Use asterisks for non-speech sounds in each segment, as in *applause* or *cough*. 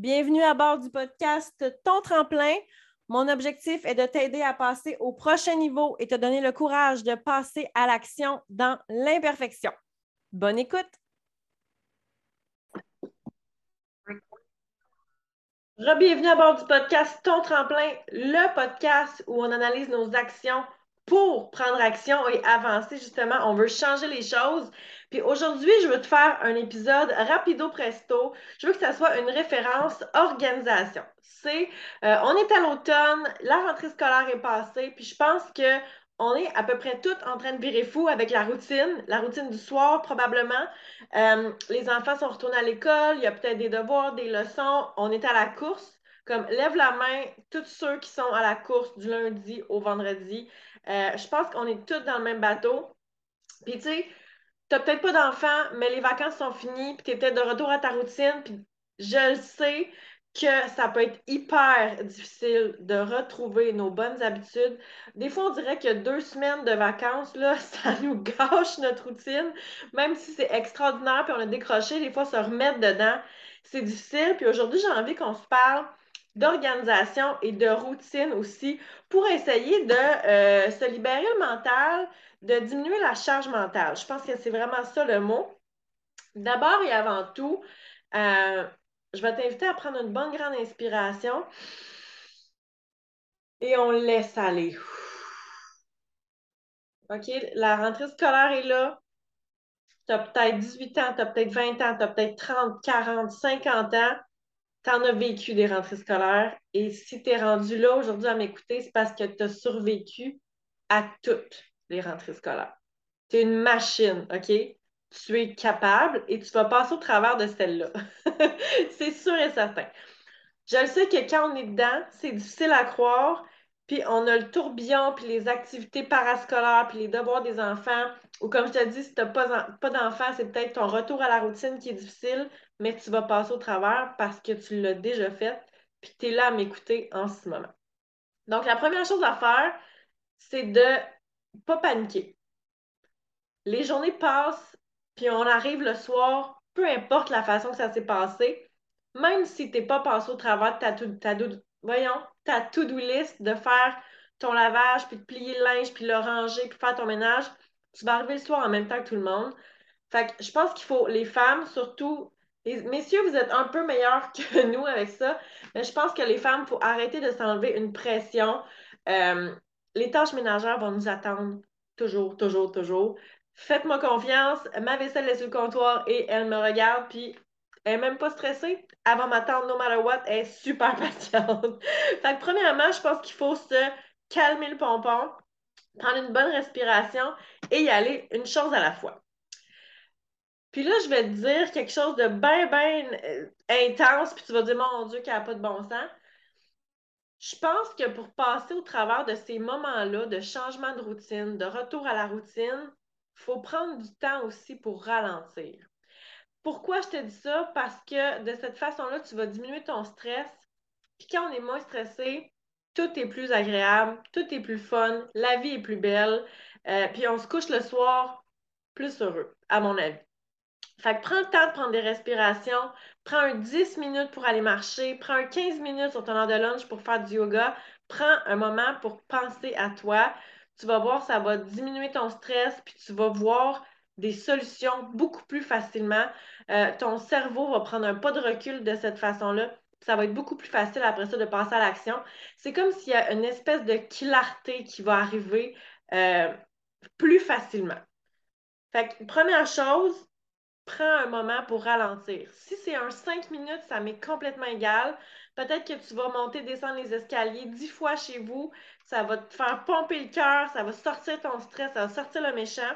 Bienvenue à bord du podcast Ton tremplin. Mon objectif est de t'aider à passer au prochain niveau et te donner le courage de passer à l'action dans l'imperfection. Bonne écoute. Bienvenue à bord du podcast Ton tremplin, le podcast où on analyse nos actions pour prendre action et avancer. Justement, on veut changer les choses. Puis aujourd'hui, je veux te faire un épisode rapido presto. Je veux que ça soit une référence organisation. C'est, euh, on est à l'automne, la rentrée scolaire est passée, puis je pense que on est à peu près toutes en train de virer fou avec la routine, la routine du soir probablement. Euh, les enfants sont retournés à l'école, il y a peut-être des devoirs, des leçons, on est à la course. Comme lève la main, tous ceux qui sont à la course du lundi au vendredi. Euh, je pense qu'on est tous dans le même bateau. Puis tu sais, tu n'as peut-être pas d'enfants, mais les vacances sont finies, puis tu es peut-être de retour à ta routine, puis je le sais que ça peut être hyper difficile de retrouver nos bonnes habitudes. Des fois, on dirait que deux semaines de vacances, là, *laughs* ça nous gâche notre routine, même si c'est extraordinaire, puis on a décroché, des fois, se remettre dedans, c'est difficile. Puis aujourd'hui, j'ai envie qu'on se parle d'organisation et de routine aussi pour essayer de euh, se libérer le mental, de diminuer la charge mentale. Je pense que c'est vraiment ça le mot. D'abord et avant tout, euh, je vais t'inviter à prendre une bonne grande inspiration et on laisse aller. OK, la rentrée scolaire est là. Tu as peut-être 18 ans, tu as peut-être 20 ans, tu as peut-être 30, 40, 50 ans tu en as vécu des rentrées scolaires et si tu es rendu là aujourd'hui à m'écouter, c'est parce que tu as survécu à toutes les rentrées scolaires. Tu es une machine, OK? Tu es capable et tu vas passer au travers de celle-là. *laughs* c'est sûr et certain. Je le sais que quand on est dedans, c'est difficile à croire, puis on a le tourbillon, puis les activités parascolaires, puis les devoirs des enfants. Ou comme je te dis, si tu n'as pas, d'enfants, c'est peut-être ton retour à la routine qui est difficile, mais tu vas passer au travers parce que tu l'as déjà fait, puis tu es là à m'écouter en ce moment. Donc, la première chose à faire, c'est de ne pas paniquer. Les journées passent, puis on arrive le soir, peu importe la façon que ça s'est passé, même si tu n'es pas passé au travers de ta, voyons, ta to-do list de faire ton lavage, puis de plier le linge, puis le ranger, puis faire ton ménage, tu vas arriver le soir en même temps que tout le monde. Fait que je pense qu'il faut, les femmes, surtout, messieurs, vous êtes un peu meilleurs *laughs* que nous avec ça, mais je pense que les femmes, il faut arrêter de s'enlever une pression. Euh, les tâches ménagères vont nous attendre toujours, toujours, toujours. Faites-moi confiance, ma vaisselle est sur le comptoir et elle me regarde, puis elle n'est même pas stressée. Elle va m'attendre no matter what. Elle est super *laughs* patiente. fait que premièrement, je pense qu'il faut se calmer le pompon, prendre une bonne respiration et y aller une chose à la fois. Puis là, je vais te dire quelque chose de bien, bien euh, intense, puis tu vas dire, mon Dieu, qu'il n'y a pas de bon sens. Je pense que pour passer au travers de ces moments-là de changement de routine, de retour à la routine, il faut prendre du temps aussi pour ralentir. Pourquoi je te dis ça? Parce que de cette façon-là, tu vas diminuer ton stress. Puis quand on est moins stressé, tout est plus agréable, tout est plus fun, la vie est plus belle. Euh, puis on se couche le soir plus heureux, à mon avis. Fait que prends le temps de prendre des respirations, prends un 10 minutes pour aller marcher, prends un 15 minutes sur ton heure de lunch pour faire du yoga, prends un moment pour penser à toi. Tu vas voir, ça va diminuer ton stress, puis tu vas voir des solutions beaucoup plus facilement. Euh, ton cerveau va prendre un pas de recul de cette façon-là. Ça va être beaucoup plus facile après ça de passer à l'action. C'est comme s'il y a une espèce de clarté qui va arriver euh, plus facilement. Fait que, première chose, prends un moment pour ralentir. Si c'est un 5 minutes, ça m'est complètement égal. Peut-être que tu vas monter, descendre les escaliers dix fois chez vous. Ça va te faire pomper le cœur, ça va sortir ton stress, ça va sortir le méchant.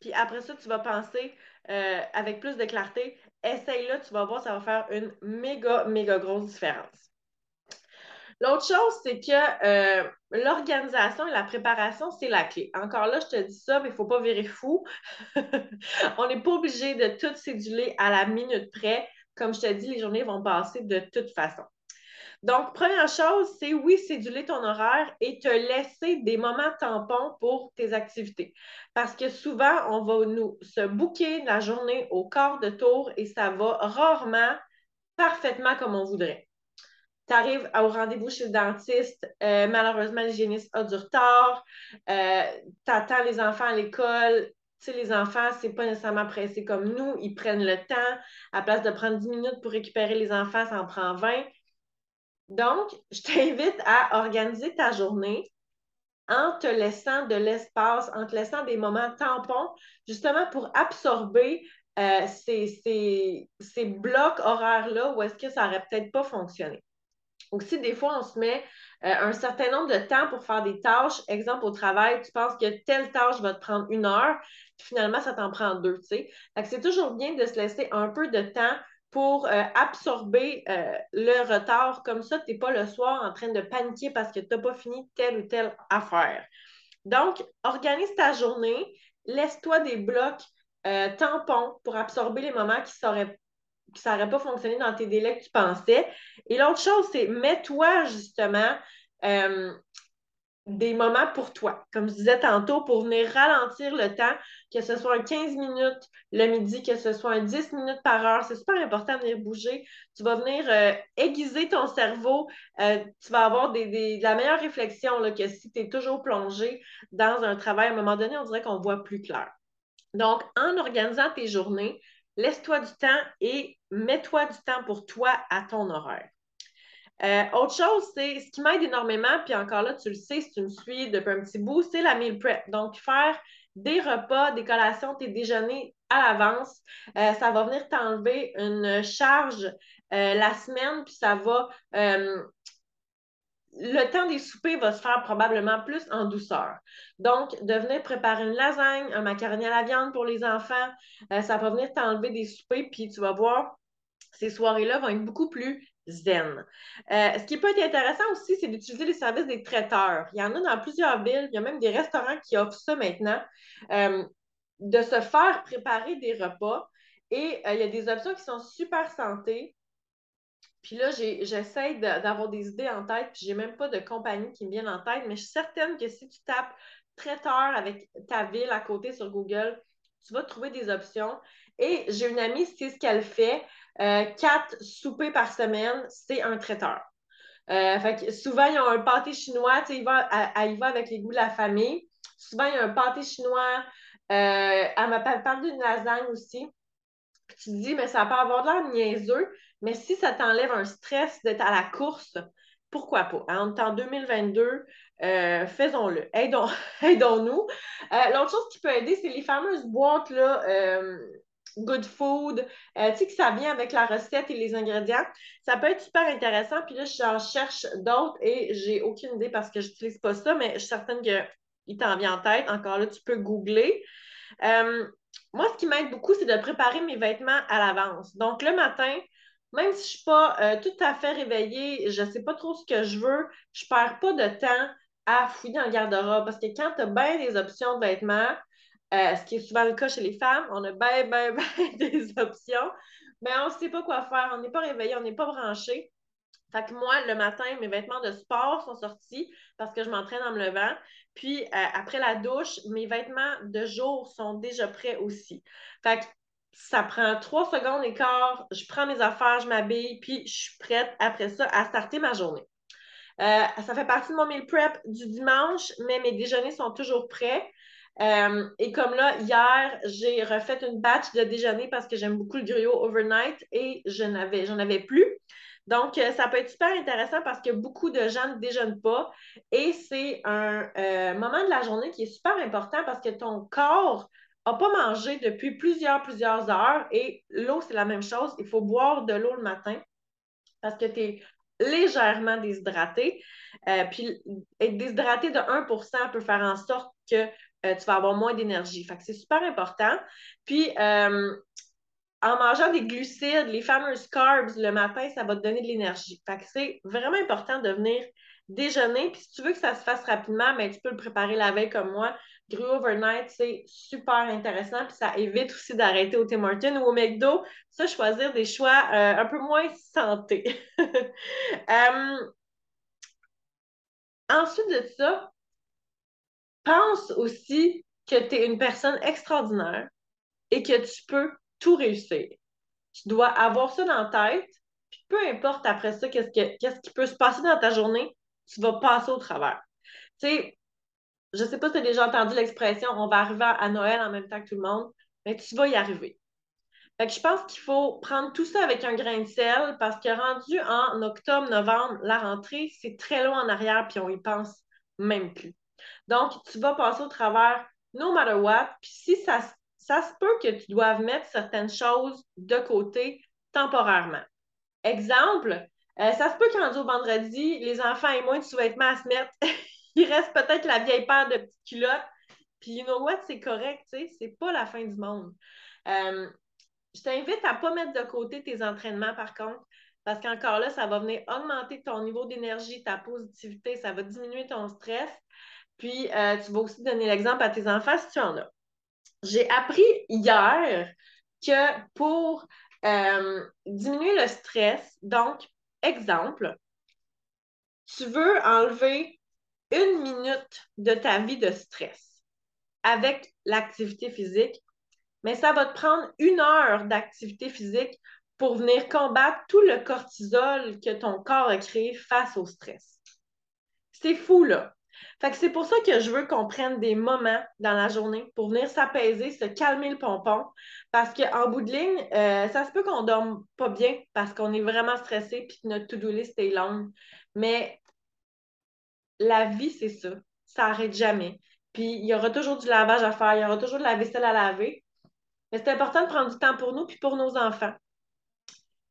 Puis après ça, tu vas penser euh, avec plus de clarté. Essaye-le, tu vas voir, ça va faire une méga, méga grosse différence. L'autre chose, c'est que euh, l'organisation et la préparation, c'est la clé. Encore là, je te dis ça, mais il ne faut pas virer fou. *laughs* On n'est pas obligé de tout céduler à la minute près. Comme je te dis, les journées vont passer de toute façon. Donc, première chose, c'est oui, céduler ton horaire et te laisser des moments tampons pour tes activités. Parce que souvent, on va nous se bouquer la journée au quart de tour et ça va rarement parfaitement comme on voudrait. tu arrives au rendez-vous chez le dentiste, euh, malheureusement, l'hygiéniste a du retard, euh, tu attends les enfants à l'école. Tu sais, les enfants, c'est pas nécessairement pressé comme nous. Ils prennent le temps. À place de prendre 10 minutes pour récupérer les enfants, ça en prend 20. Donc, je t'invite à organiser ta journée en te laissant de l'espace, en te laissant des moments tampons, justement pour absorber euh, ces, blocs horaires-là où est-ce que ça n'aurait peut-être pas fonctionné. Aussi, des fois, on se met euh, un certain nombre de temps pour faire des tâches. Exemple, au travail, tu penses que telle tâche va te prendre une heure, puis finalement, ça t'en prend deux, tu sais. c'est toujours bien de se laisser un peu de temps pour euh, absorber euh, le retard. Comme ça, tu n'es pas le soir en train de paniquer parce que tu n'as pas fini telle ou telle affaire. Donc, organise ta journée, laisse-toi des blocs euh, tampons pour absorber les moments qui seraient qui n'auraient pas fonctionné dans tes délais que tu pensais. Et l'autre chose, c'est mets-toi justement des moments pour toi, comme je disais tantôt, pour venir ralentir le temps, que ce soit un 15 minutes le midi, que ce soit un 10 minutes par heure. C'est super important de venir bouger. Tu vas venir euh, aiguiser ton cerveau. Euh, tu vas avoir des, la meilleure réflexion là, que si tu es toujours plongé dans un travail. À un moment donné, on dirait qu'on voit plus clair. Donc, en organisant tes journées, laisse-toi du temps et mets-toi du temps pour toi à ton horaire. Euh, autre chose, c'est ce qui m'aide énormément, puis encore là, tu le sais si tu me suis depuis un petit bout, c'est la meal prep. Donc, faire des repas, des collations, tes déjeuners à l'avance, euh, ça va venir t'enlever une charge euh, la semaine, puis ça va. le temps des soupers va se faire probablement plus en douceur. Donc, de venir préparer une lasagne, un macaroni à la viande pour les enfants, ça va venir t'enlever des soupers, puis tu vas voir, ces soirées-là vont être beaucoup plus zen. Euh, ce qui peut être intéressant aussi, c'est d'utiliser les services des traiteurs. Il y en a dans plusieurs villes, il y a même des restaurants qui offrent ça maintenant, euh, de se faire préparer des repas. Et euh, il y a des options qui sont super santé. Puis là, j'essaie d'avoir des idées en tête, puis j'ai même pas de compagnie qui me viennent en tête, mais je suis certaine que si tu tapes traiteur avec ta ville à côté sur Google, tu vas trouver des options. Et j'ai une amie, c'est ce qu'elle fait. Euh, quatre soupers par semaine, c'est un traiteur. Euh, fait souvent, il y a un pâté chinois, il va, elle, y va avec les goûts de la famille. Souvent, il y a un pâté chinois. Euh, elle m'a parlé d'une lasagne aussi. tu te dis, mais ça peut avoir de l'air niaiseux, mais si ça t'enlève un stress d'être à la course, pourquoi pas? Est en 2022, faisons-le. *laughs* Aidons-nous. L'autre chose qui peut aider, c'est les fameuses boîtes là, good food, euh, tu sais que ça vient avec la recette et les ingrédients. Ça peut être super intéressant. Puis là, j'en cherche d'autres et j'ai aucune idée parce que je n'utilise pas ça, mais je suis certaine qu'il t'en vient en tête. Encore là, tu peux googler. Euh, moi, ce qui m'aide beaucoup, c'est de préparer mes vêtements à l'avance. Donc, le matin, même si je ne suis pas euh, tout à fait réveillée, je ne sais pas trop ce que je veux, je ne perds pas de temps à fouiller dans le garde-robe parce que quand tu as bien des options de vêtements, euh, ce qui est souvent le cas chez les femmes. On a bien, bien, *laughs* bien des options, mais on ne sait pas quoi faire. On n'est pas réveillé, on n'est pas branché. Fait que moi, le matin, mes vêtements de sport sont sortis parce que je m'entraîne en me levant. Puis euh, après la douche, mes vêtements de jour sont déjà prêts aussi. Fait que ça prend trois secondes et quart, je prends mes affaires, je m'habille, puis je suis prête après ça à starter ma journée. Euh, ça fait partie de mon meal prep du dimanche, mais mes déjeuners sont toujours prêts. Euh, et comme là, hier, j'ai refait une batch de déjeuner parce que j'aime beaucoup le griot overnight et je n'avais, j'en avais plus. Donc, euh, ça peut être super intéressant parce que beaucoup de gens ne déjeunent pas et c'est un euh, moment de la journée qui est super important parce que ton corps n'a pas mangé depuis plusieurs, plusieurs heures et l'eau, c'est la même chose. Il faut boire de l'eau le matin parce que tu es légèrement déshydraté. puis être déshydraté de 1% peut faire en sorte que euh, tu vas avoir moins d'énergie. Fait que c'est super important. Puis, euh, en mangeant des glucides, les fameuses carbs le matin, ça va te donner de l'énergie. Fait que c'est vraiment important de venir déjeuner. Puis si tu veux que ça se fasse rapidement, mais ben, tu peux le préparer la veille comme moi. Gru overnight, c'est super intéressant. Puis ça évite aussi d'arrêter au Tim Hortons ou au McDo. Ça, choisir des choix euh, un peu moins santé. *laughs* ensuite de ça, pense aussi que tu es une personne extraordinaire et que tu peux tout réussir. Tu dois avoir ça dans la tête, puis peu importe après ça, qu'est-ce, qui peut se passer dans ta journée, tu vas passer au travers. Tu sais, je sais pas si tu as déjà entendu l'expression on va arriver à Noël en même temps que tout le monde, mais tu vas y arriver. Fait que je pense qu'il faut prendre tout ça avec un grain de sel parce que rendu en octobre, novembre, la rentrée, c'est très loin en arrière puis on y pense même plus. Donc, tu vas passer au travers no matter what. Puis si ça, ça se peut que tu doives mettre certaines choses de côté temporairement. Exemple, euh, ça se peut qu'en au vendredi, les enfants aient moins de sous-vêtements à se mettre. *laughs* Il reste peut-être la vieille paire de petites culottes. Puis, you know what, c'est correct, tu sais, c'est pas la fin du monde. Euh, je t'invite à ne pas mettre de côté tes entraînements, par contre, parce qu'encore là, ça va venir augmenter ton niveau d'énergie, ta positivité, ça va diminuer ton stress. Puis, euh, tu vas aussi donner l'exemple à tes enfants si tu en as. J'ai appris hier que pour euh, diminuer le stress, donc, exemple, tu veux enlever une minute de ta vie de stress avec l'activité physique, mais ça va te prendre une heure d'activité physique pour venir combattre tout le cortisol que ton corps a créé face au stress. C'est fou, là. Fait que c'est pour ça que je veux qu'on prenne des moments dans la journée pour venir s'apaiser, se calmer le pompon. Parce qu'en bout de ligne, euh, ça se peut qu'on dorme pas bien parce qu'on est vraiment stressé puis que notre to-do list est longue. Mais la vie, c'est ça. Ça n'arrête jamais. Puis il y aura toujours du lavage à faire, il y aura toujours de la vaisselle à laver. Mais c'est important de prendre du temps pour nous puis pour nos enfants.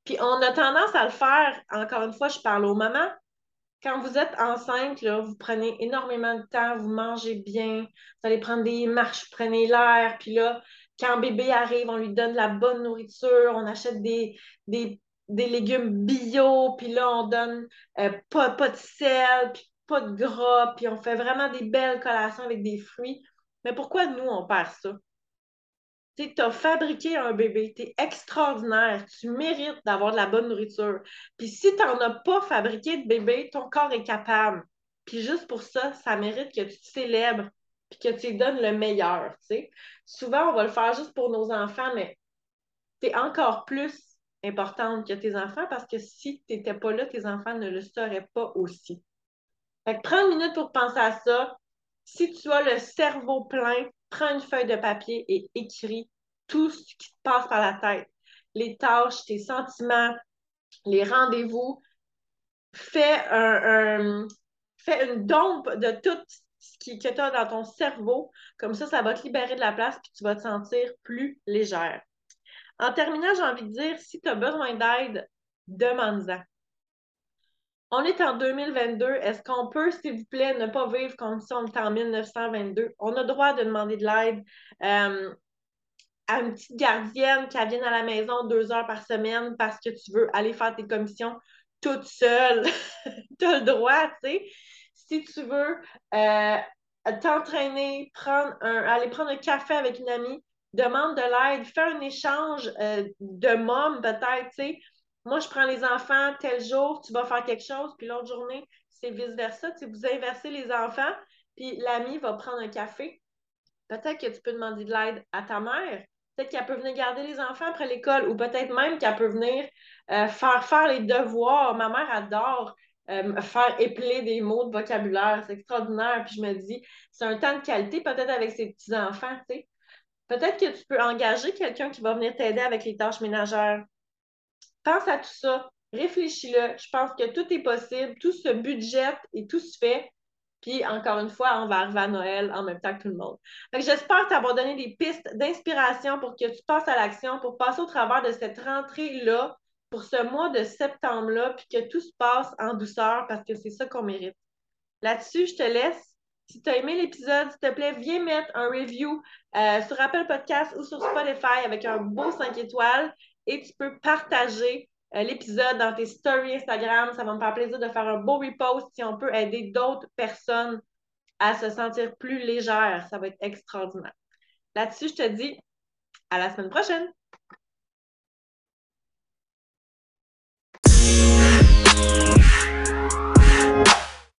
Puis on a tendance à le faire, encore une fois, je parle aux mamans, quand vous êtes enceinte, là, vous prenez énormément de temps, vous mangez bien, vous allez prendre des marches, vous prenez l'air, puis là, quand bébé arrive, on lui donne de la bonne nourriture, on achète des, des, légumes bio, puis là, on donne euh, pas, pas de sel, puis pas de gras, puis on fait vraiment des belles collations avec des fruits. Mais pourquoi nous, on perd ça? Tu as fabriqué un bébé, tu es extraordinaire, tu mérites d'avoir de la bonne nourriture. Puis si tu n'en as pas fabriqué de bébé, ton corps est capable. Puis juste pour ça, ça mérite que tu te célèbres puis que tu donnes le meilleur. Souvent, on va le faire juste pour nos enfants, mais tu es encore plus importante que tes enfants parce que si tu n'étais pas là, tes enfants ne le seraient pas aussi. Fait que prends une minute pour penser à ça. Si tu as le cerveau plein, prends une feuille de papier et écris tout ce qui te passe par la tête. Les tâches, tes sentiments, les rendez-vous. Fais, un, une dompe de tout ce qui, que tu as dans ton cerveau. Comme ça, ça va te libérer de la place puis tu vas te sentir plus légère. En terminant, j'ai envie de dire, si tu as besoin d'aide, demande-en. On est en 2022. Est-ce qu'on peut, s'il vous plaît, ne pas vivre comme si on était en 1922? On a le droit de demander de l'aide euh, à une petite gardienne qui vient à la maison deux heures par semaine parce que tu veux aller faire tes commissions toute seule. *laughs* tu as le droit, tu sais. Si tu veux euh, t'entraîner, prendre un, aller prendre un café avec une amie, demande de l'aide, fais un échange euh, de mômes peut-être, tu sais moi, je prends les enfants tel jour, tu vas faire quelque chose, puis l'autre journée, c'est vice-versa. Tu vous inversez les enfants, puis l'ami va prendre un café. Peut-être que tu peux demander de l'aide à ta mère. Peut-être qu'elle peut venir garder les enfants après l'école, ou peut-être même qu'elle peut venir euh, faire faire les devoirs. Ma mère adore euh, faire épeler des mots de vocabulaire. C'est extraordinaire. Puis je me dis, c'est un temps de qualité, peut-être avec ses petits-enfants, Peut-être que tu peux engager quelqu'un qui va venir t'aider avec les tâches ménagères. Pense à tout ça, réfléchis-le. Je pense que tout est possible, tout se budget et tout se fait. Puis, encore une fois, on va arriver à Noël en même temps que tout le monde. J'espère t'avoir donné des pistes d'inspiration pour que tu passes à l'action, pour passer au travers de cette rentrée-là, pour ce mois de septembre-là, puis que tout se passe en douceur parce que c'est ça qu'on mérite. Là-dessus, je te laisse. Si tu as aimé l'épisode, s'il te plaît, viens mettre un review euh, sur Apple Podcast ou sur Spotify avec un beau 5 étoiles et tu peux partager euh, l'épisode dans tes stories Instagram. Ça va me faire plaisir de faire un beau repost si on peut aider d'autres personnes à se sentir plus légères. Ça va être extraordinaire. Là-dessus, je te dis à la semaine prochaine.